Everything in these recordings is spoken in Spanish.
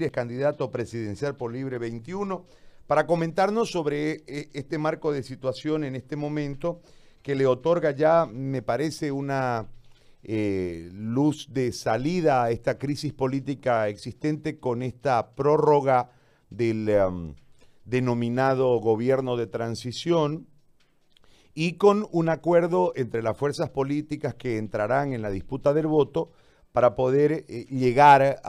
Ramírez, candidato presidencial por Libre 21, para comentarnos sobre eh, este marco de situación en este momento que le otorga ya, me parece, una eh, luz de salida a esta crisis política existente con esta prórroga del um, denominado gobierno de transición y con un acuerdo entre las fuerzas políticas que entrarán en la disputa del voto para poder eh, llegar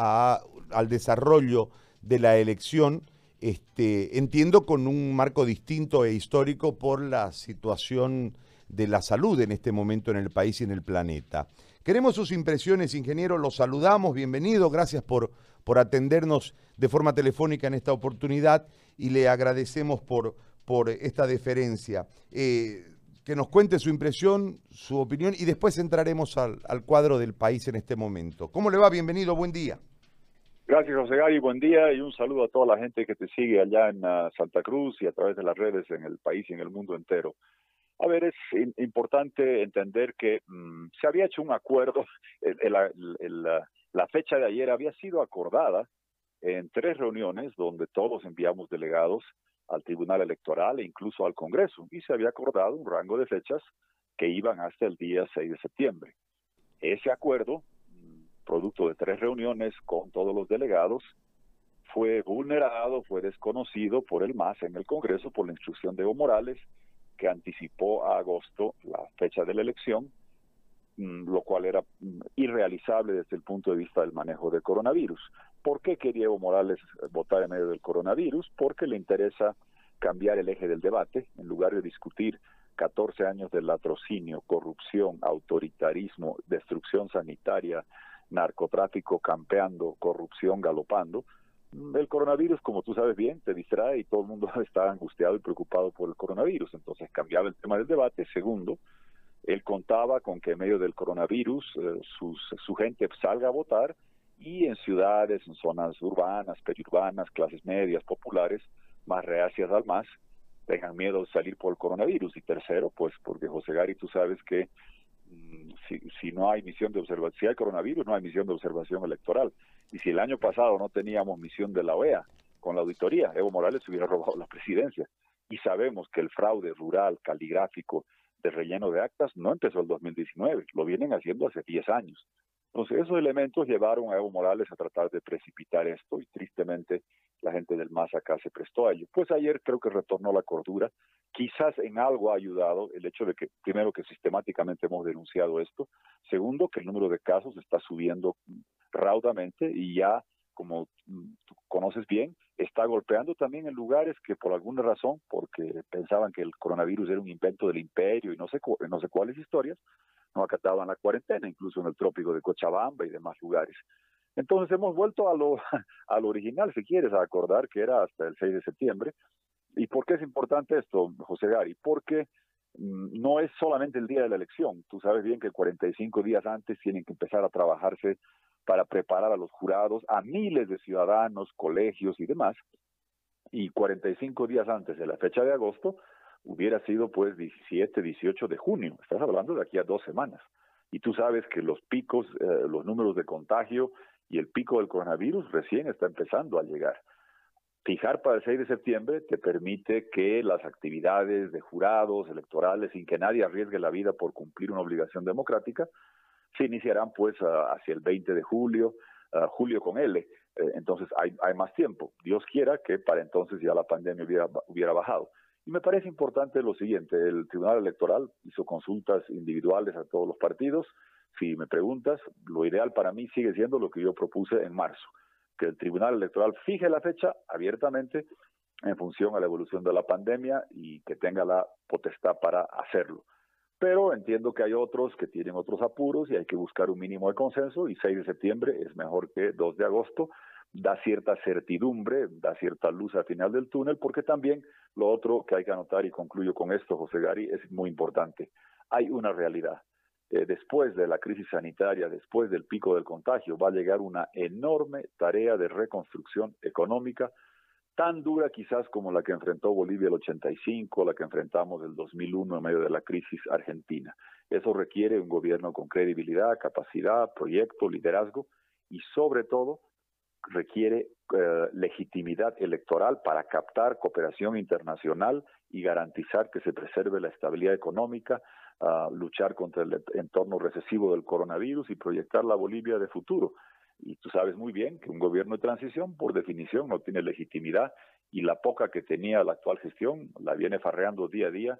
al desarrollo de la elección, este, entiendo con un marco distinto e histórico por la situación de la salud en este momento en el país y en el planeta. Queremos sus impresiones, ingeniero, los saludamos, bienvenido, gracias por, por atendernos de forma telefónica en esta oportunidad y le agradecemos por, por esta deferencia. Eh, que nos cuente su impresión, su opinión y después entraremos al, cuadro del país en este momento. ¿Cómo le va? Bienvenido, buen día. Gracias, José Gary, buen día y un saludo a toda la gente que te sigue allá en ah, Santa Cruz y a través de las redes en el país y en el mundo entero. A ver, es importante entender que mm, se había hecho un acuerdo, la fecha de ayer había sido acordada en tres reuniones donde todos enviamos delegados al Tribunal Electoral e incluso al Congreso, y se había acordado un rango de fechas que iban hasta el día 6 de septiembre. Ese acuerdo, producto de tres reuniones con todos los delegados, fue vulnerado, fue desconocido por el MAS en el Congreso por la instrucción de Evo Morales, que anticipó a agosto la fecha de la elección, mm, lo cual era mm, irrealizable desde el punto de vista del manejo del coronavirus. ¿Por qué quería Evo Morales votar en medio del coronavirus? Porque le interesa cambiar el eje del debate, en lugar de discutir 14 años de latrocinio, corrupción, autoritarismo, destrucción sanitaria, narcotráfico campeando, corrupción galopando. El coronavirus, como tú sabes bien, te distrae y todo el mundo está angustiado y preocupado por el coronavirus. Entonces cambiaba el tema del debate. Segundo, él contaba con que en medio del coronavirus eh, su gente salga a votar y en ciudades, en zonas urbanas, periurbanas, clases medias, populares, más reacias al más, tengan miedo de salir por el coronavirus. Y tercero, pues porque José Gari, tú sabes que mm, si, si, no hay misión de observación, si hay coronavirus, no hay misión de observación electoral. Y si el año pasado no teníamos misión de la OEA con la auditoría, Evo Morales hubiera robado la presidencia. Y sabemos que el fraude rural, caligráfico, de relleno de actas no empezó el 2019, lo vienen haciendo hace 10 años. Entonces, esos elementos llevaron a Evo Morales a tratar de precipitar esto y tristemente la gente del MAS acá se prestó a ello. Pues ayer creo que retornó la cordura. Quizás en algo ha ayudado el hecho de que, primero, que sistemáticamente hemos denunciado esto. Segundo, que el número de casos está subiendo raudamente y ya, como conoces bien, está golpeando también en lugares que por alguna razón, porque pensaban que el coronavirus era un invento del imperio y no sé, no sé cuáles historias, no acataban la cuarentena, incluso en el trópico de Cochabamba y demás lugares. Entonces hemos vuelto a lo, a original, si quieres, a acordar que era hasta el 6 de septiembre. ¿Y por qué es importante esto, José Gari? Porque mm, no es solamente el día de la elección. Tú sabes bien que 45 días antes tienen que empezar a trabajarse para preparar a los jurados, a miles de ciudadanos, colegios y demás. Y 45 días antes de la fecha de agosto, hubiera sido pues 17, 18 de junio. Estás hablando de aquí a dos semanas. Y tú sabes que los picos, eh, los números de contagio y el pico del coronavirus recién está empezando a llegar. Fijar para el 6 de septiembre te permite que las actividades de jurados electorales, sin que nadie arriesgue la vida por cumplir una obligación democrática, se iniciarán pues hacia el 20 de julio, julio con L. Eh, entonces hay, más tiempo. Dios quiera que para entonces ya la pandemia hubiera, hubiera bajado. Y me parece importante lo siguiente, el Tribunal Electoral hizo consultas individuales a todos los partidos. Si me preguntas, lo ideal para mí sigue siendo lo que yo propuse en marzo, que el Tribunal Electoral fije la fecha abiertamente en función a la evolución de la pandemia y que tenga la potestad para hacerlo. Pero entiendo que hay otros que tienen otros apuros y hay que buscar un mínimo de consenso y 6 de septiembre es mejor que 2 de agosto da cierta certidumbre, da cierta luz al final del túnel, porque también lo otro que hay que anotar, y concluyo con esto, José Gary, es muy importante. Hay una realidad. Eh, después de la crisis sanitaria, después del pico del contagio, va a llegar una enorme tarea de reconstrucción económica, tan dura quizás como la que enfrentó Bolivia el 85, la que enfrentamos el 2001 en medio de la crisis argentina. Eso requiere un gobierno con credibilidad, capacidad, proyecto, liderazgo y sobre todo requiere eh, legitimidad electoral para captar cooperación internacional y garantizar que se preserve la estabilidad económica, luchar contra el entorno recesivo del coronavirus y proyectar la Bolivia de futuro. Y tú sabes muy bien que un gobierno de transición, por definición, no tiene legitimidad y la poca que tenía la actual gestión la viene farreando día a día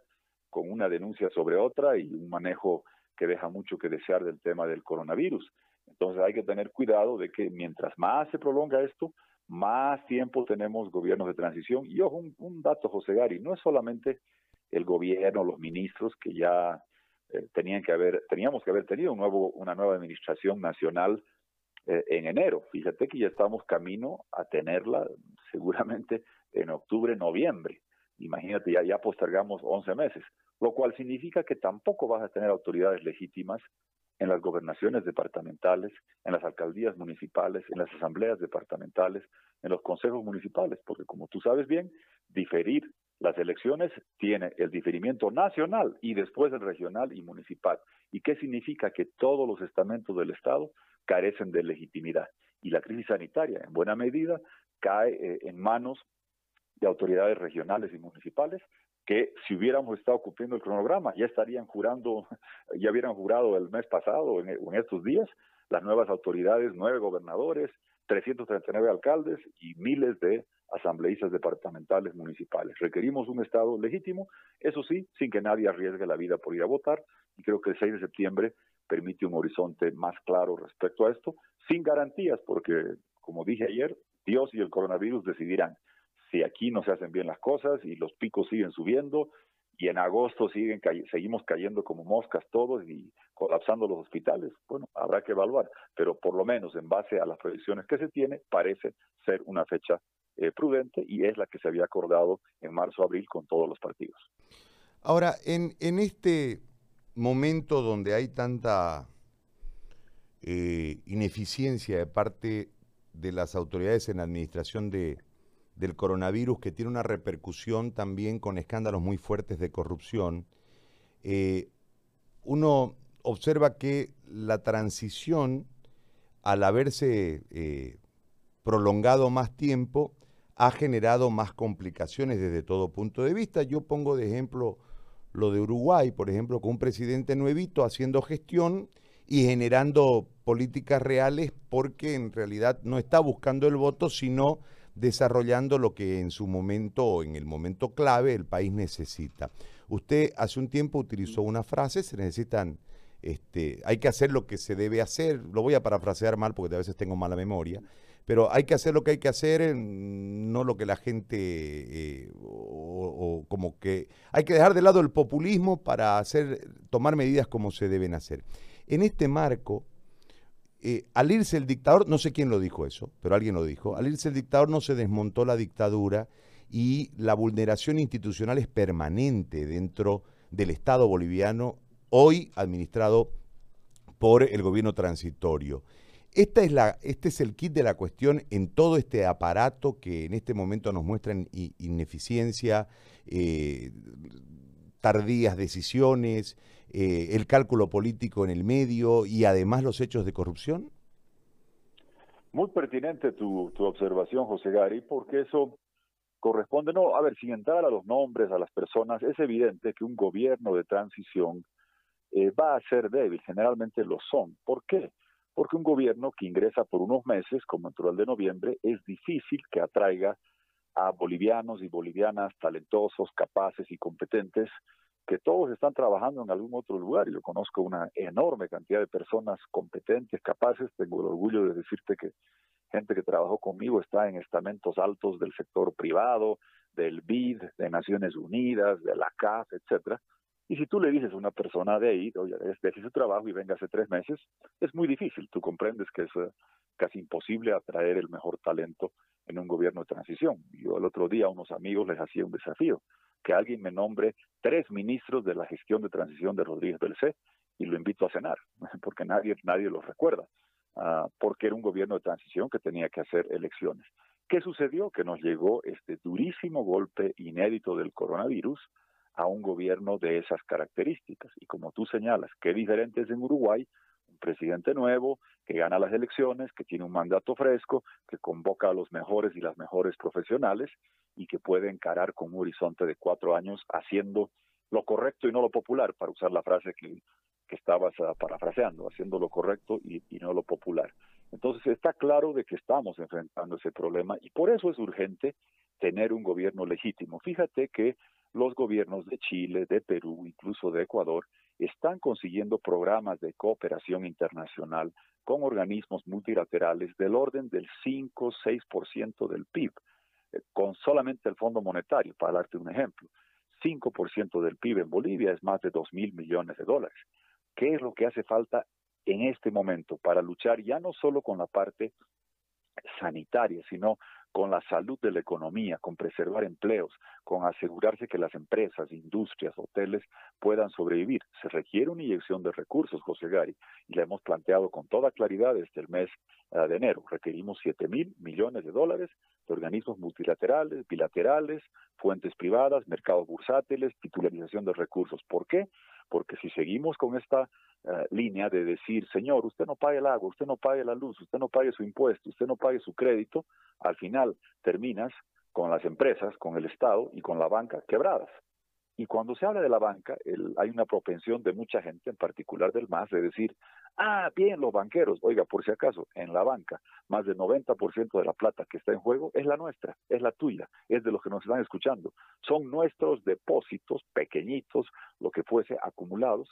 con una denuncia sobre otra y un manejo que deja mucho que desear del tema del coronavirus. Entonces hay que tener cuidado de que mientras más se prolonga esto, más tiempo tenemos gobiernos de transición. Y ojo, un, dato, José Gari, no es solamente el gobierno, los ministros que ya eh, tenían que haber, teníamos que haber tenido un nuevo, una nueva administración nacional eh, en enero. Fíjate que ya estamos camino a tenerla seguramente en octubre, noviembre. Imagínate, ya, ya postergamos 11 meses, lo cual significa que tampoco vas a tener autoridades legítimas en las gobernaciones departamentales, en las alcaldías municipales, en las asambleas departamentales, en los consejos municipales, porque como tú sabes bien, diferir las elecciones tiene el diferimiento nacional y después el regional y municipal. ¿Y qué significa? Que todos los estamentos del Estado carecen de legitimidad. Y la crisis sanitaria, en buena medida, cae eh, en manos de autoridades regionales y municipales que si hubiéramos estado cumpliendo el cronograma ya estarían jurando, ya hubieran jurado el mes pasado, en, en estos días, las nuevas autoridades, nueve gobernadores, 339 alcaldes y miles de asambleístas departamentales municipales. Requerimos un Estado legítimo, eso sí, sin que nadie arriesgue la vida por ir a votar, y creo que el 6 de septiembre permite un horizonte más claro respecto a esto, sin garantías, porque, como dije ayer, Dios y el coronavirus decidirán si aquí no se hacen bien las cosas y los picos siguen subiendo y en agosto siguen seguimos cayendo como moscas todos y colapsando los hospitales. Bueno, habrá que evaluar, pero por lo menos en base a las proyecciones que se tiene, parece ser una fecha eh, prudente y es la que se había acordado en marzo-abril con todos los partidos. Ahora, en, en este momento donde hay tanta eh, ineficiencia de parte de las autoridades en la administración de, del coronavirus, que tiene una repercusión también con escándalos muy fuertes de corrupción, eh, uno observa que la transición, al haberse eh, prolongado más tiempo, ha generado más complicaciones desde todo punto de vista. Yo pongo de ejemplo lo de Uruguay, por ejemplo, con un presidente nuevito haciendo gestión y generando políticas reales porque en realidad no está buscando el voto, sino desarrollando lo que en su momento o en el momento clave el país necesita. Usted hace un tiempo utilizó una frase, se necesitan, este, hay que hacer lo que se debe hacer, lo voy a parafrasear mal porque a veces tengo mala memoria, pero hay que hacer lo que hay que hacer, no lo que la gente, eh, o, como que hay que dejar de lado el populismo para hacer, tomar medidas como se deben hacer. En este marco, eh, al irse el dictador, no sé quién lo dijo eso, pero alguien lo dijo, al irse el dictador no se desmontó la dictadura y la vulneración institucional es permanente dentro del Estado boliviano, hoy administrado por el gobierno transitorio. Esta es la, este es el kit de la cuestión en todo este aparato que en este momento nos muestran ineficiencia, eh, tardías decisiones, eh, el cálculo político en el medio y además los hechos de corrupción? Muy pertinente tu, tu observación, José Gary, porque eso corresponde, no, a ver, sin entrar a los nombres, a las personas, es evidente que un gobierno de transición eh, va a ser débil, generalmente lo son. ¿Por qué? porque un gobierno que ingresa por unos meses, como entró el de noviembre, es difícil que atraiga a bolivianos y bolivianas talentosos, capaces y competentes, que todos están trabajando en algún otro lugar. Yo conozco una enorme cantidad de personas competentes, capaces. Tengo el orgullo de decirte que gente que trabajó conmigo está en estamentos altos del sector privado, del BID, de Naciones Unidas, de la CAF, etcétera, y si tú le dices a una persona de ahí, oye, deje su trabajo y venga hace tres meses, es muy difícil. Tú comprendes que es eh, casi imposible atraer el mejor talento en un gobierno de transición. Yo el otro día a unos amigos les hacía un desafío, que alguien me nombre tres ministros de la gestión de transición de Rodríguez Belcé y lo invito a cenar, porque nadie, nadie lo recuerda, uh, porque era un gobierno de transición que tenía que hacer elecciones. ¿Qué sucedió? Que nos llegó este durísimo golpe inédito del coronavirus, a un gobierno de esas características. Y como tú señalas, qué diferente es en Uruguay, un presidente nuevo, que gana las elecciones, que tiene un mandato fresco, que convoca a los mejores y las mejores profesionales y que puede encarar con un horizonte de cuatro años haciendo lo correcto y no lo popular, para usar la frase que, que estabas ah, parafraseando, haciendo lo correcto y, y no lo popular. Entonces está claro de que estamos enfrentando ese problema y por eso es urgente tener un gobierno legítimo. Fíjate que los gobiernos de Chile, de Perú, incluso de Ecuador, están consiguiendo programas de cooperación internacional con organismos multilaterales del orden del 5-6% del PIB, eh, con solamente el Fondo Monetario, para darte un ejemplo. 5% del PIB en Bolivia es más de 2 mil millones de dólares. ¿Qué es lo que hace falta en este momento para luchar ya no solo con la parte sanitaria, sino con la salud de la economía, con preservar empleos, con asegurarse que las empresas, industrias, hoteles puedan sobrevivir. Se requiere una inyección de recursos, José Gari, y la hemos planteado con toda claridad desde el mes ah, de enero. Requerimos 7 mil millones de dólares de organismos multilaterales, bilaterales, fuentes privadas, mercados bursátiles, titularización de recursos. ¿Por qué? Porque si seguimos con esta eh, línea de decir, señor, usted no pague el agua, usted no pague la luz, usted no pague su impuesto, usted no pague su crédito, al final terminas con las empresas, con el Estado y con la banca quebradas. Y cuando se habla de la banca, hay una propensión de mucha gente, en particular del MAS, de decir, ah, bien, los banqueros, oiga, por si acaso, en la banca, más del 90% de la plata que está en juego es la nuestra, es la tuya, es de los que nos están escuchando. Son nuestros depósitos pequeñitos, lo que fuese, acumulados,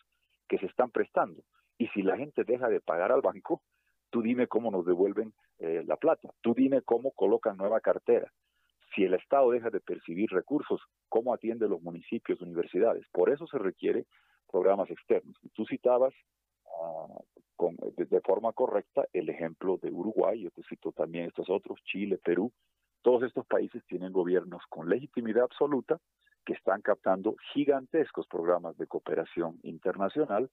que se están prestando. Y si la gente deja de pagar al banco, tú dime cómo nos devuelven eh, la plata, tú dime cómo colocan nueva cartera. Si el Estado deja de percibir recursos, ¿cómo atiende los municipios, universidades? Por eso se requiere programas externos. Tú citabas ah, de, de, forma correcta el ejemplo de Uruguay, yo te cito también estos otros, Chile, Perú. Todos estos países tienen gobiernos con legitimidad absoluta que están captando gigantescos programas de cooperación internacional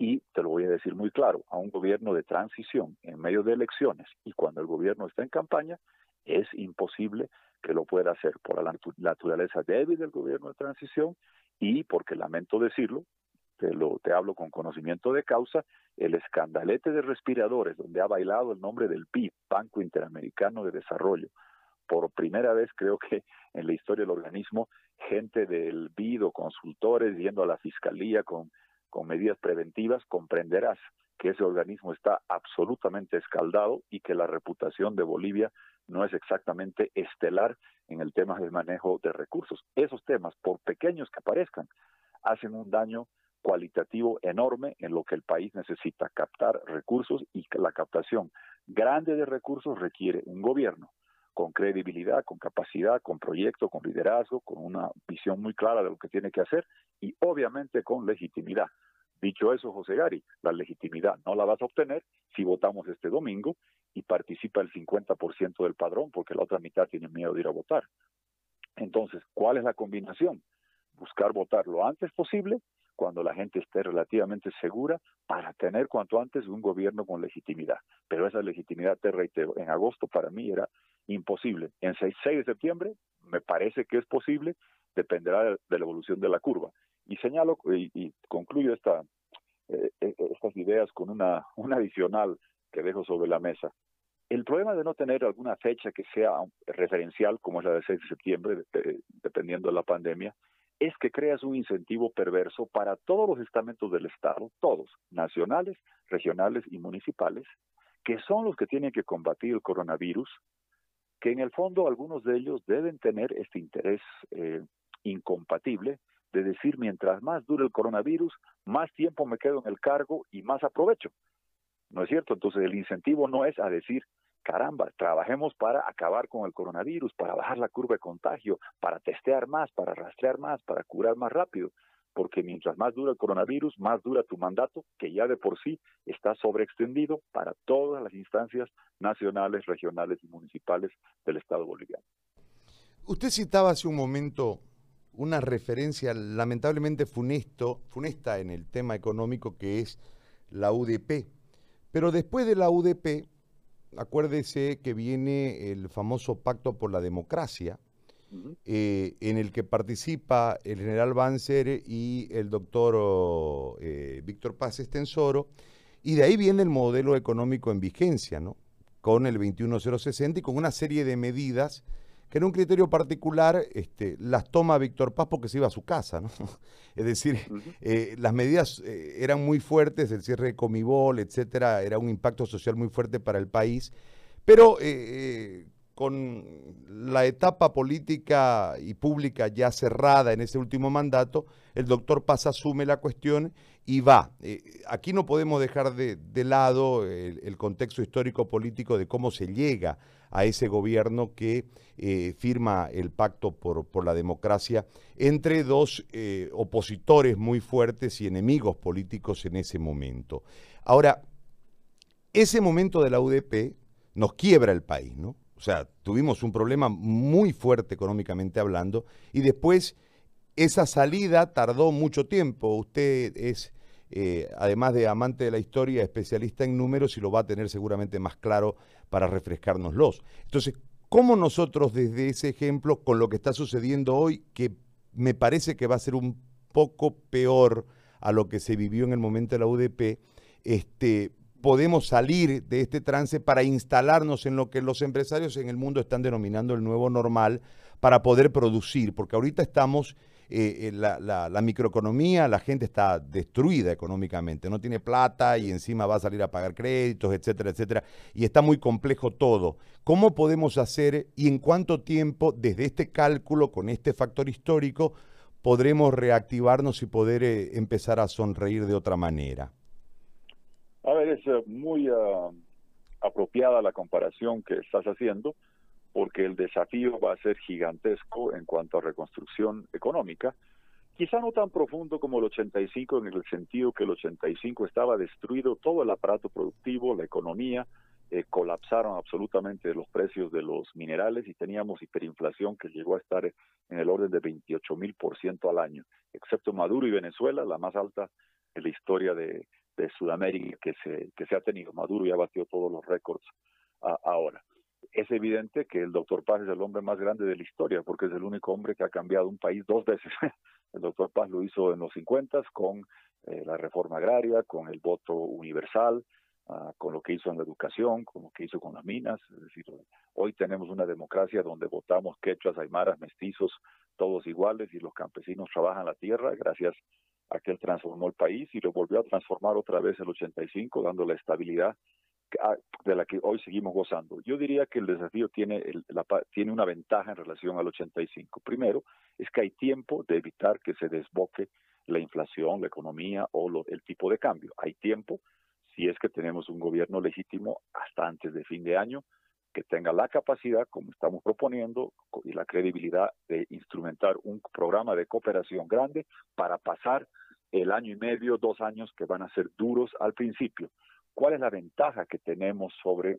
y te lo voy a decir muy claro, a un gobierno de transición en medio de elecciones y cuando el gobierno está en campaña, es imposible que lo pueda hacer por la naturaleza débil del gobierno de transición y porque lamento decirlo, te lo te hablo con conocimiento de causa, el escandalete de respiradores donde ha bailado el nombre del PIB, Banco Interamericano de Desarrollo, por primera vez creo que en la historia del organismo, gente del BID o consultores yendo a la fiscalía con, con medidas preventivas, comprenderás que ese organismo está absolutamente escaldado y que la reputación de Bolivia no es exactamente estelar en el tema del manejo de recursos. Esos temas, por pequeños que parezcan, hacen un daño cualitativo enorme en lo que el país necesita, captar recursos y la captación grande de recursos requiere un gobierno con credibilidad, con capacidad, con proyecto, con liderazgo, con una visión muy clara de lo que tiene que hacer y obviamente con legitimidad. Dicho eso, José Gari, la legitimidad no la vas a obtener si votamos este domingo y participa el 50% del padrón, porque la otra mitad tiene miedo de ir a votar. Entonces, ¿cuál es la combinación? Buscar votar lo antes posible, cuando la gente esté relativamente segura, para tener cuanto antes un gobierno con legitimidad. Pero esa legitimidad, te reitero, en agosto para mí era imposible. En 6, 6 de septiembre me parece que es posible, dependerá de, la evolución de la curva. Y señalo y, concluyo eh, eh, estas ideas con una, una adicional que dejo sobre la mesa. El problema de no tener alguna fecha que sea referencial, como es la del 6 de septiembre, de, dependiendo de la pandemia, es que creas un incentivo perverso para todos los estamentos del Estado, todos, nacionales, regionales y municipales, que son los que tienen que combatir el coronavirus, que en el fondo algunos de ellos deben tener este interés eh, incompatible de decir mientras más dure el coronavirus, más tiempo me quedo en el cargo y más aprovecho. ¿No es cierto? Entonces el incentivo no es a decir, caramba, trabajemos para acabar con el coronavirus, para bajar la curva de contagio, para testear más, para rastrear más, para curar más rápido, porque mientras más dura el coronavirus, más dura tu mandato, que ya de por sí está sobreextendido para todas las instancias nacionales, regionales y municipales del Estado boliviano. Usted citaba hace un momento una referencia lamentablemente funesto, funesta en el tema económico que es la UDP. Pero después de la UDP, acuérdese que viene el famoso Pacto por la Democracia, eh, en el que participa el general Banzer y el doctor eh, Víctor Paz Estensoro, Y de ahí viene el modelo económico en vigencia, ¿no? Con el 21060 y con una serie de medidas que en un criterio particular este, las toma Víctor Paz porque se iba a su casa, ¿no? Es decir, eh, las medidas eh, eran muy fuertes, el cierre de Comibol, etcétera, era un impacto social muy fuerte para el país, pero eh, con la etapa política y pública ya cerrada en ese último mandato, el doctor Paz asume la cuestión y va. Eh, aquí no podemos dejar de, lado el, contexto histórico político de cómo se llega a ese gobierno que eh, firma el pacto por, la democracia entre dos eh, opositores muy fuertes y enemigos políticos en ese momento. Ahora, ese momento de la UDP nos quiebra el país, ¿no? O sea, tuvimos un problema muy fuerte económicamente hablando y después esa salida tardó mucho tiempo. Usted es, eh, además de amante de la historia, especialista en números y lo va a tener seguramente más claro para refrescárnoslos. Entonces, ¿cómo nosotros desde ese ejemplo, con lo que está sucediendo hoy, que me parece que va a ser un poco peor a lo que se vivió en el momento de la UDP, este, podemos salir de este trance para instalarnos en lo que los empresarios en el mundo están denominando el nuevo normal para poder producir, porque ahorita estamos, eh, la, la, microeconomía, la gente está destruida económicamente, no tiene plata y encima va a salir a pagar créditos, etcétera, etcétera, y está muy complejo todo. ¿Cómo podemos hacer y en cuánto tiempo, desde este cálculo, con este factor histórico, podremos reactivarnos y poder eh, empezar a sonreír de otra manera? A ver, es eh, muy ah, apropiada la comparación que estás haciendo, porque el desafío va a ser gigantesco en cuanto a reconstrucción económica. Quizá no tan profundo como el 85, en el sentido que el 85 estaba destruido todo el aparato productivo, la economía, eh, colapsaron absolutamente los precios de los minerales y teníamos hiperinflación que llegó a estar en el orden de 28 mil por ciento al año, excepto Maduro y Venezuela, la más alta en la historia de, de Sudamérica que se, que se ha tenido. Maduro ya batió todos los récords ahora. Es evidente que el doctor Paz es el hombre más grande de la historia porque es el único hombre que ha cambiado un país dos veces. el doctor Paz lo hizo en los 50 con eh, la reforma agraria, con el voto universal, ah, con lo que hizo en la educación, con lo que hizo con las minas. Es decir, hoy tenemos una democracia donde votamos quechuas, aymaras, mestizos, todos iguales y los campesinos trabajan la tierra gracias a que él transformó el país y lo volvió a transformar otra vez el 85, dando la estabilidad ah, de la que hoy seguimos gozando. Yo diría que el desafío tiene, la, tiene una ventaja en relación al 85. Primero, es que hay tiempo de evitar que se desboque la inflación, la economía o el tipo de cambio. Hay tiempo si es que tenemos un gobierno legítimo hasta antes de fin de año que tenga la capacidad, como estamos proponiendo, y la credibilidad de instrumentar un programa de cooperación grande para pasar el año y medio, dos años que van a ser duros al principio. ¿Cuál es la ventaja que tenemos sobre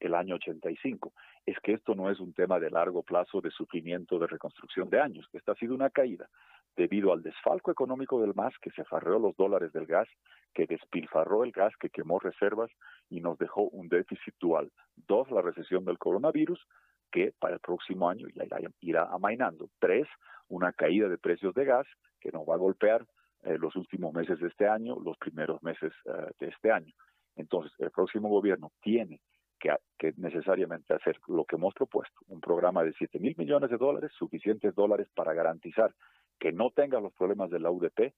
el año 85? Es que esto no es un tema de largo plazo de sufrimiento de reconstrucción de años. Esta ha sido una caída debido al desfalco económico del MAS que se farreó los dólares del gas, que despilfarró el gas, que quemó reservas y nos dejó un déficit dual. Dos, la recesión del coronavirus, que para el próximo año ya irá, amainando. Tres, una caída de precios de gas que nos va a golpear eh, los últimos meses de este año, los primeros meses eh, de este año. Entonces, el próximo gobierno tiene que, que, necesariamente hacer lo que hemos propuesto, un programa de 7 mil millones de dólares, suficientes dólares para garantizar que no tengas los problemas de la UDP,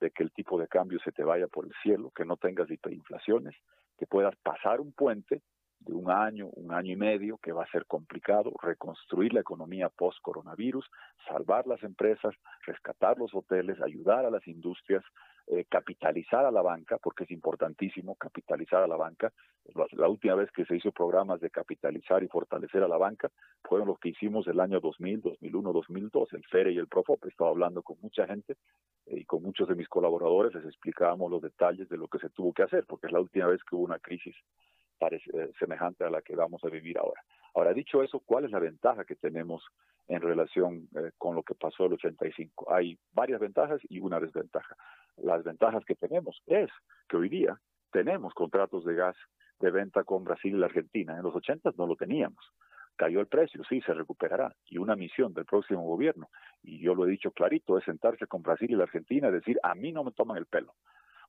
de que el tipo de cambio se te vaya por el cielo, que no tengas hiperinflaciones, que puedas pasar un puente de un año, un año y medio, que va a ser complicado, reconstruir la economía post-coronavirus, salvar las empresas, rescatar los hoteles, ayudar a las industrias, eh, capitalizar a la banca, porque es importantísimo capitalizar a la banca. La, última vez que se hizo programas de capitalizar y fortalecer a la banca fueron los que hicimos el año 2000, 2001, 2002, el FERE y el PROFOP. Estaba hablando con mucha gente eh, y con muchos de mis colaboradores les explicábamos los detalles de lo que se tuvo que hacer, porque es la última vez que hubo una crisis eh, semejante a la que vamos a vivir ahora. Ahora, dicho eso, ¿cuál es la ventaja que tenemos en relación con lo que pasó el 85? Hay varias ventajas y una desventaja. Las ventajas que tenemos es que hoy día tenemos contratos de gas de venta con Brasil y la Argentina. En los 80 no lo teníamos. Cayó el precio, sí, se recuperará. Y una misión del próximo gobierno, y yo lo he dicho clarito, es sentarse con Brasil y la Argentina y decir, a mí no me toman el pelo,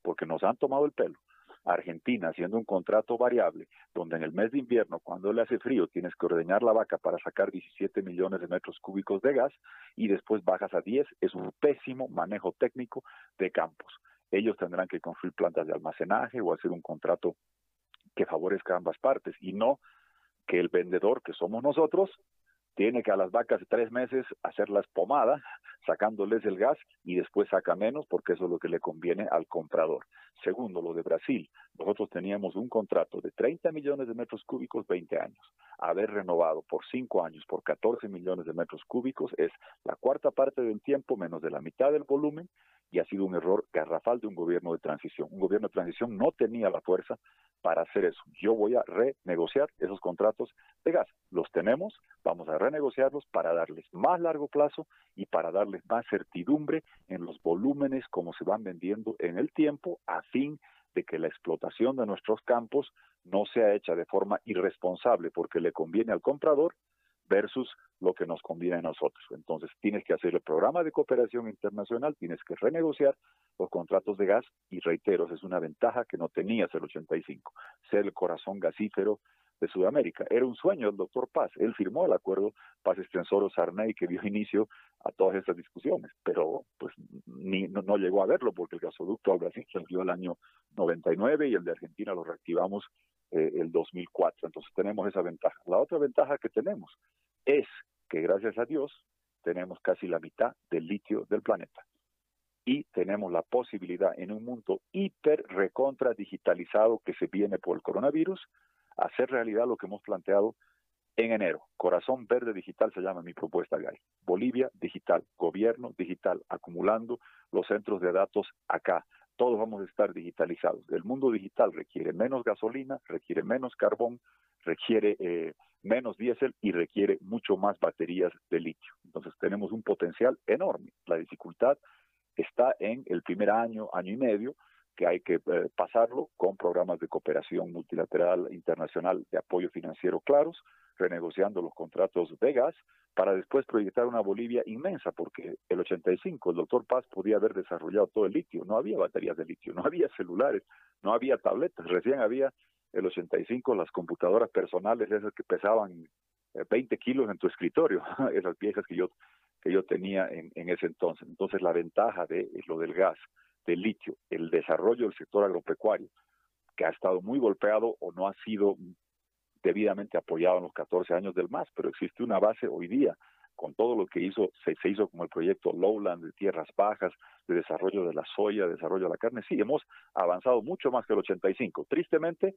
porque nos han tomado el pelo Argentina haciendo un contrato variable, donde en el mes de invierno, cuando le hace frío, tienes que ordeñar la vaca para sacar 17 millones de metros cúbicos de gas y después bajas a 10, es un pésimo manejo técnico de campos. Ellos tendrán que construir plantas de almacenaje o hacer un contrato que favorezca a ambas partes y no que el vendedor, que somos nosotros, tiene que a las vacas tres meses hacerlas pomada, sacándoles el gas y después saca menos porque eso es lo que le conviene al comprador. Segundo, lo de Brasil. Nosotros teníamos un contrato de 30 millones de metros cúbicos 20 años. Haber renovado por 5 años por 14 millones de metros cúbicos es la cuarta parte del tiempo menos de la mitad del volumen y ha sido un error garrafal de un gobierno de transición. Un gobierno de transición no tenía la fuerza para hacer eso. Yo voy a renegociar esos contratos de gas. Los tenemos, vamos a renegociarlos para darles más largo plazo y para darles más certidumbre en los volúmenes como se van vendiendo en el tiempo a fin de que la explotación de nuestros campos no sea hecha de forma irresponsable porque le conviene al comprador versus lo que nos conviene a nosotros. Entonces, tienes que hacer el programa de cooperación internacional, tienes que renegociar los contratos de gas y reitero, es una ventaja que no tenías el 85, ser el corazón gasífero de Sudamérica. Era un sueño del doctor Paz. Él firmó el acuerdo Paz Extensoro Sarney que dio inicio a todas estas discusiones, pero pues ni no, llegó a verlo porque el gasoducto al Brasil salió el año 99 y el de Argentina lo reactivamos eh, el 2004. Entonces tenemos esa ventaja. La otra ventaja que tenemos es que gracias a Dios tenemos casi la mitad del litio del planeta y tenemos la posibilidad en un mundo hiper recontra digitalizado que se viene por el coronavirus hacer realidad lo que hemos planteado en enero. Corazón Verde Digital se llama mi propuesta, Gay. Bolivia digital, gobierno digital, acumulando los centros de datos acá. Todos vamos a estar digitalizados. El mundo digital requiere menos gasolina, requiere menos carbón, requiere eh, menos diésel y requiere mucho más baterías de litio. Entonces tenemos un potencial enorme. La dificultad está en el primer año, año y medio, que hay que eh, pasarlo con programas de cooperación multilateral internacional de apoyo financiero claros, renegociando los contratos de gas, para después proyectar una Bolivia inmensa, porque el 85 el doctor Paz podía haber desarrollado todo el litio, no había baterías de litio, no había celulares, no había tabletas, recién había el 85 las computadoras personales, esas que pesaban 20 eh, kilos en tu escritorio, esas piezas que yo que yo tenía en, en ese entonces. Entonces la ventaja de lo del gas, del litio, el desarrollo del sector agropecuario, que ha estado muy golpeado o no ha sido debidamente apoyado en los 14 años del MAS, pero existe una base hoy día con todo lo que hizo, se, hizo como el proyecto Lowland de tierras bajas, de desarrollo de la soya, de desarrollo de la carne, sí, hemos avanzado mucho más que el 85. Tristemente,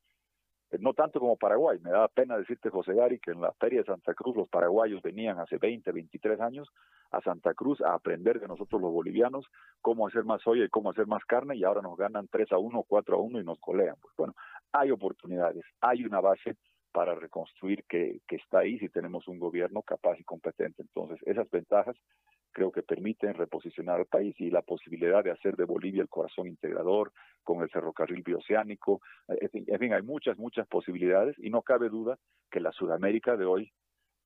no tanto como Paraguay. Me da pena decirte, José Gary, que en la Feria de Santa Cruz los paraguayos venían hace 20, 23 años a Santa Cruz a aprender de nosotros los bolivianos cómo hacer más soya y cómo hacer más carne y ahora nos ganan 3 a 1, 4 a 1 y nos colean. Pues bueno, hay oportunidades, hay una base para reconstruir que, que está ahí si tenemos un gobierno capaz y competente. Entonces, esas ventajas creo que permiten reposicionar al país y la posibilidad de hacer de Bolivia el corazón integrador con el ferrocarril bioceánico. En fin, hay muchas, muchas posibilidades y no cabe duda que la Sudamérica de hoy,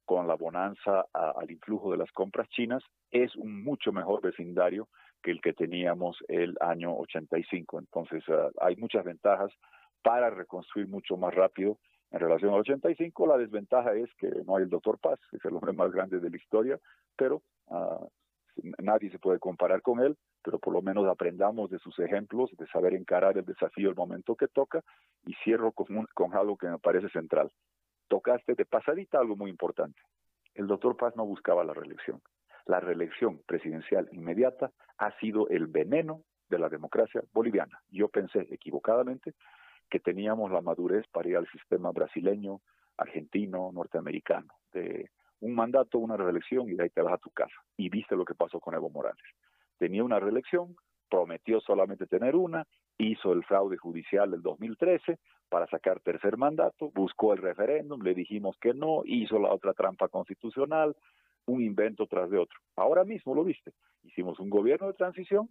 con la bonanza al influjo de las compras chinas, es un mucho mejor vecindario que el que teníamos el año 85. Entonces, ah, hay muchas ventajas para reconstruir mucho más rápido en relación al 85, la desventaja es que no hay el doctor Paz, es el hombre más grande de la historia, pero nadie se puede comparar con él, pero por lo menos aprendamos de sus ejemplos, de saber encarar el desafío el momento que toca, y cierro con, con algo que me parece central. Tocaste de pasadita algo muy importante. El doctor Paz no buscaba la reelección. La reelección presidencial inmediata ha sido el veneno de la democracia boliviana. Yo pensé equivocadamente que teníamos la madurez para ir al sistema brasileño, argentino, norteamericano, de un mandato, una reelección y de ahí te vas a tu casa. Y viste lo que pasó con Evo Morales. Tenía una reelección, prometió solamente tener una, hizo el fraude judicial del 2013 para sacar tercer mandato, buscó el referéndum, le dijimos que no, hizo la otra trampa constitucional, un invento tras de otro. Ahora mismo lo viste, hicimos un gobierno de transición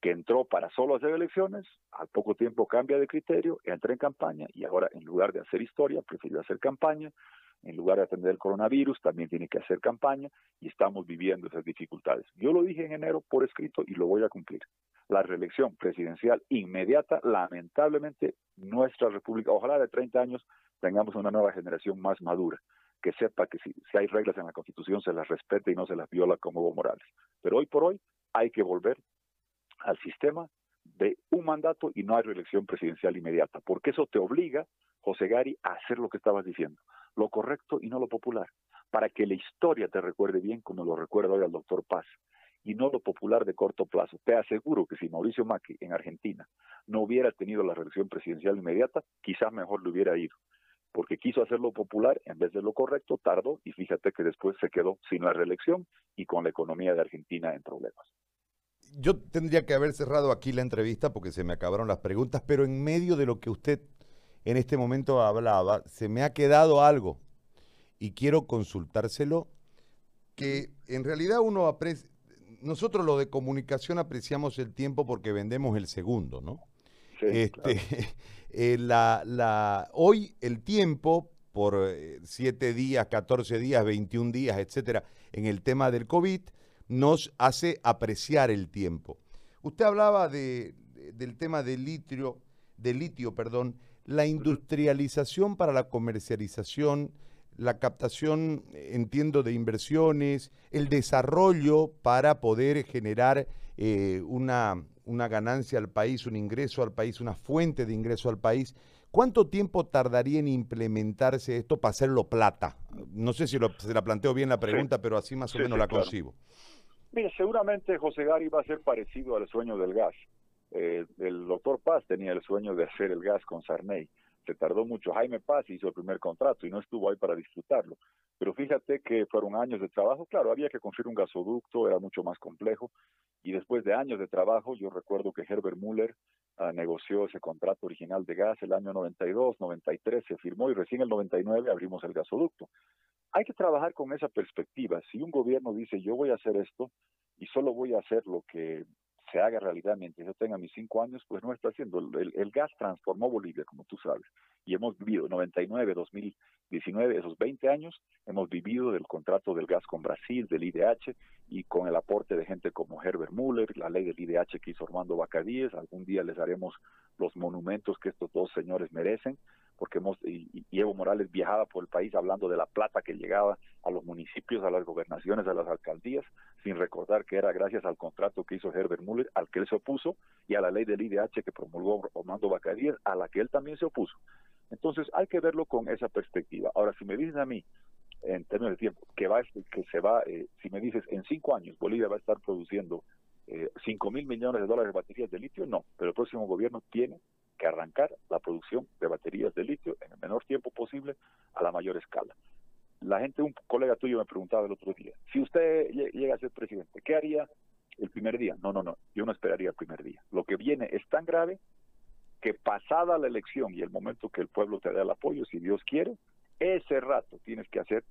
que entró para solo hacer elecciones, al poco tiempo cambia de criterio, entra en campaña y ahora en lugar de hacer historia, prefirió hacer campaña, en lugar de atender el coronavirus, también tiene que hacer campaña y estamos viviendo esas dificultades. Yo lo dije en enero por escrito y lo voy a cumplir. la reelección presidencial inmediata, lamentablemente nuestra república, ojalá de 30 años tengamos una nueva generación más madura, que sepa que si, hay reglas en la Constitución se las respete y no se las viola como Evo Morales. Pero hoy por hoy hay que volver al sistema de un mandato y no hay reelección presidencial inmediata, porque eso te obliga, José Gari, a hacer lo que estabas diciendo, lo correcto y no lo popular, para que la historia te recuerde bien como lo recuerda hoy al doctor Paz, y no lo popular de corto plazo. Te aseguro que si Mauricio Macri en Argentina no hubiera tenido la reelección presidencial inmediata, quizás mejor le hubiera ido, porque quiso hacerlo popular en vez de lo correcto, tardó y fíjate que después se quedó sin la reelección y con la economía de Argentina en problemas yo tendría que haber cerrado aquí la entrevista porque se me acabaron las preguntas, pero en medio de lo que usted en este momento hablaba, se me ha quedado algo y quiero consultárselo, que en realidad uno aprecia, nosotros lo de comunicación apreciamos el tiempo porque vendemos el segundo, ¿no? este, eh, la, la, hoy el tiempo, por 7 eh, días, 14 días, 21 días, etcétera, en el tema del COVID, nos hace apreciar el tiempo. Usted hablaba de, del tema del litio, de litio, perdón, la industrialización para la comercialización, la captación, entiendo, de inversiones, el desarrollo para poder generar eh, una, una ganancia al país, un ingreso al país, una fuente de ingreso al país. ¿Cuánto tiempo tardaría en implementarse esto para hacerlo plata? No sé si se la planteo bien la pregunta, pero así más o menos la concibo. Mire, seguramente José Gari va a ser parecido al sueño del gas. Eh, el doctor Paz tenía el sueño de hacer el gas con Sarney. Se tardó mucho. Jaime Paz hizo el primer contrato y no estuvo ahí para disfrutarlo. Pero fíjate que fueron años de trabajo. Claro, había que construir un gasoducto, era mucho más complejo. Y después de años de trabajo, yo recuerdo que Herbert Müller ah, negoció ese contrato original de gas el año 92, 93, se firmó y recién el 99 abrimos el gasoducto hay que trabajar con esa perspectiva. Si un gobierno dice yo voy a hacer esto y solo voy a hacer lo que se haga realidad mientras yo tenga mis cinco años, pues no está haciendo. El, gas transformó Bolivia, como tú sabes, y hemos vivido 99, 2019, esos 20 años, hemos vivido del contrato del gas con Brasil, del IDH, y con el aporte de gente como Herbert Müller, la ley del IDH que hizo Armando Bacadíes, algún día les haremos los monumentos que estos dos señores merecen, porque hemos, y, Evo Morales viajaba por el país hablando de la plata que llegaba a los municipios, a las gobernaciones, a las alcaldías, sin recordar que era gracias al contrato que hizo Herbert Müller, al que él se opuso, y a la ley del IDH que promulgó Armando Bacadíes, a la que él también se opuso. Entonces hay que verlo con esa perspectiva. Ahora, si me dices a mí, en términos de tiempo, que va que se va, eh, si me dices en cinco años Bolivia va a estar produciendo eh, cinco mil millones de dólares de baterías de litio, no, pero el próximo gobierno tiene que arrancar la producción de baterías de litio en el menor tiempo posible a la mayor escala. La gente, un colega tuyo me preguntaba el otro día, si usted llega a ser presidente, ¿qué haría el primer día? No, no, no, yo no esperaría el primer día. Lo que viene es tan grave que pasada la elección y el momento que el pueblo te dé el apoyo, si Dios quiere, ese rato tienes que hacer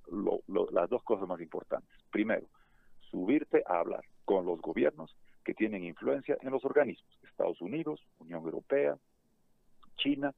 las dos cosas más importantes. Primero, subirte a hablar con los gobiernos que tienen influencia en los organismos, Estados Unidos, Unión Europea, China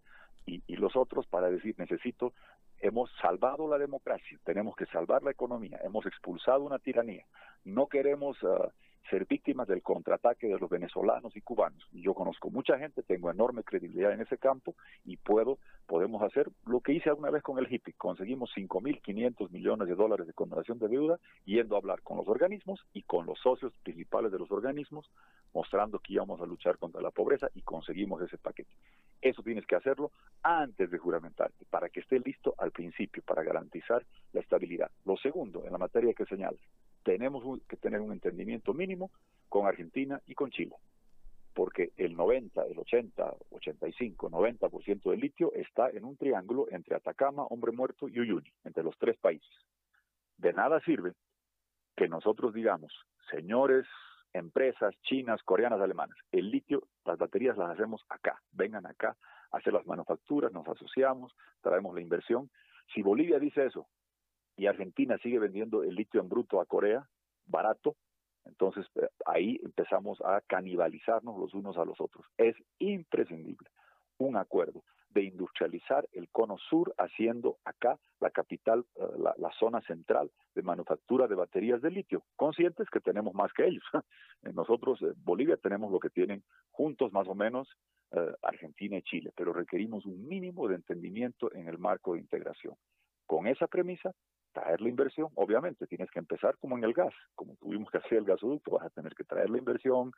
y, los otros para decir necesito, hemos salvado la democracia, tenemos que salvar la economía, hemos expulsado una tiranía, no queremos ah, ser víctimas del contraataque de los venezolanos y cubanos. Yo conozco mucha gente, tengo enorme credibilidad en ese campo y puedo, podemos hacer lo que hice alguna vez con el hippie. Conseguimos 5.500 millones de dólares de condonación de deuda yendo a hablar con los organismos y con los socios principales de los organismos, mostrando que íbamos a luchar contra la pobreza y conseguimos ese paquete. Eso tienes que hacerlo antes de juramentarte, para que esté listo al principio, para garantizar la estabilidad. Lo segundo, en la materia que señalas, tenemos que tener un entendimiento mínimo con Argentina y con Chile, porque el 90, el 80, 85, 90% del litio está en un triángulo entre Atacama, Hombre Muerto y Uyuni, entre los tres países. De nada sirve que nosotros digamos, señores, empresas chinas, coreanas, alemanas, el litio, las baterías las hacemos acá, vengan acá, hacer las manufacturas, nos asociamos, traemos la inversión. Si Bolivia dice eso, y Argentina sigue vendiendo el litio en bruto a Corea, barato, entonces eh, ahí empezamos a canibalizarnos los unos a los otros. Es imprescindible un acuerdo de industrializar el cono sur, haciendo acá la capital, eh, la, zona central de manufactura de baterías de litio, conscientes que tenemos más que ellos. Nosotros, Bolivia, tenemos lo que tienen juntos más o menos Argentina y Chile, pero requerimos un mínimo de entendimiento en el marco de integración. Con esa premisa, traer la inversión, obviamente, tienes que empezar como en el gas, como tuvimos que hacer el gasoducto, vas a tener que traer la inversión,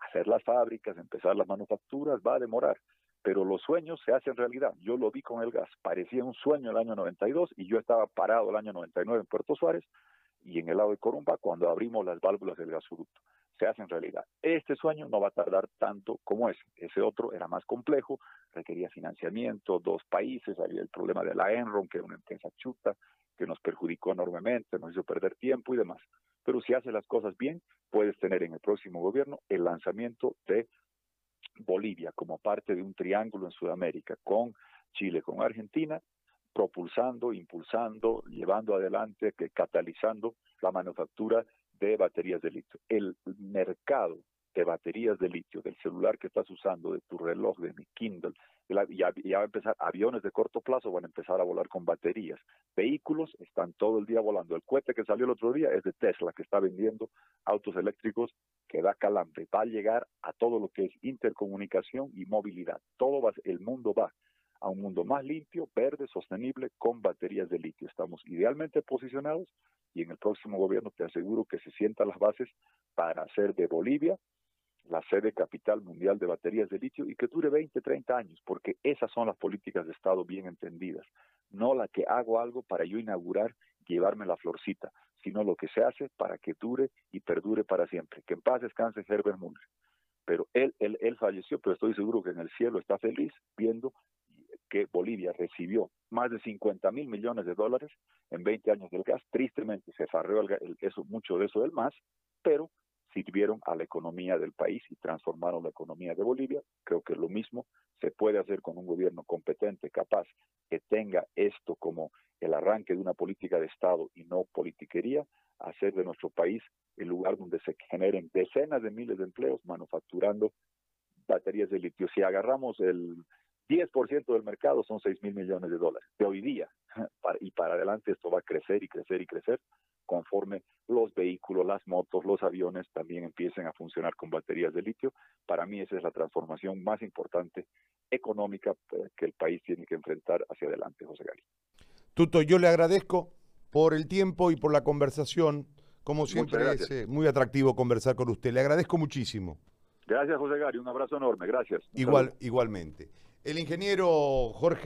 hacer las fábricas, empezar las manufacturas, va a demorar, pero los sueños se hacen realidad. Yo lo vi con el gas, parecía un sueño el año 92 y yo estaba parado el año 99 en Puerto Suárez y en el lado de Corumba cuando abrimos las válvulas del gasoducto. Se hacen realidad. Este sueño no va a tardar tanto como ese. Ese otro era más complejo, requería financiamiento, dos países, había el problema de la Enron, que era una empresa chuta, que nos perjudicó enormemente, nos hizo perder tiempo y demás. Pero si haces las cosas bien, puedes tener en el próximo gobierno el lanzamiento de Bolivia como parte de un triángulo en Sudamérica con Chile, con Argentina, propulsando, impulsando, llevando adelante, catalizando la manufactura de baterías de litio. El mercado de baterías de litio, del celular que estás usando, de tu reloj, de mi Kindle, ya, va a empezar, aviones de corto plazo van a empezar a volar con baterías. Vehículos están todo el día volando. El cohete que salió el otro día es de Tesla, que está vendiendo autos eléctricos que da calambre. Va a llegar a todo lo que es intercomunicación y movilidad. Todo va, el mundo va a un mundo más limpio, verde, sostenible, con baterías de litio. Estamos idealmente posicionados y en el próximo gobierno te aseguro que se sientan las bases para hacer de Bolivia la sede capital mundial de baterías de litio y que dure 20, 30 años, porque esas son las políticas de Estado bien entendidas, no la que hago algo para yo inaugurar llevarme la florcita, sino lo que se hace para que dure y perdure para siempre. Que en paz descanse Herbert Muller. Pero él, él, él falleció, pero estoy seguro que en el cielo está feliz viendo que Bolivia recibió más de 50 mil millones de dólares en 20 años del gas. Tristemente se farreó el, eso, mucho de eso del más, pero sirvieron a la economía del país y transformaron la economía de Bolivia. Creo que lo mismo se puede hacer con un gobierno competente, capaz, que tenga esto como el arranque de una política de Estado y no politiquería, hacer de nuestro país el lugar donde se generen decenas de miles de empleos manufacturando baterías de litio. Si agarramos el 10% del mercado son 6 mil millones de dólares de hoy día. Y para adelante esto va a crecer y crecer y crecer conforme los vehículos, las motos, los aviones también empiecen a funcionar con baterías de litio. Para mí esa es la transformación más importante económica eh, que el país tiene que enfrentar hacia adelante, José Gary. Tuto, yo le agradezco por el tiempo y por la conversación. Como siempre es eh, muy atractivo conversar con usted. Le agradezco muchísimo. Gracias, José Gary. Un abrazo enorme. Gracias. Igual, igualmente. El ingeniero Jorge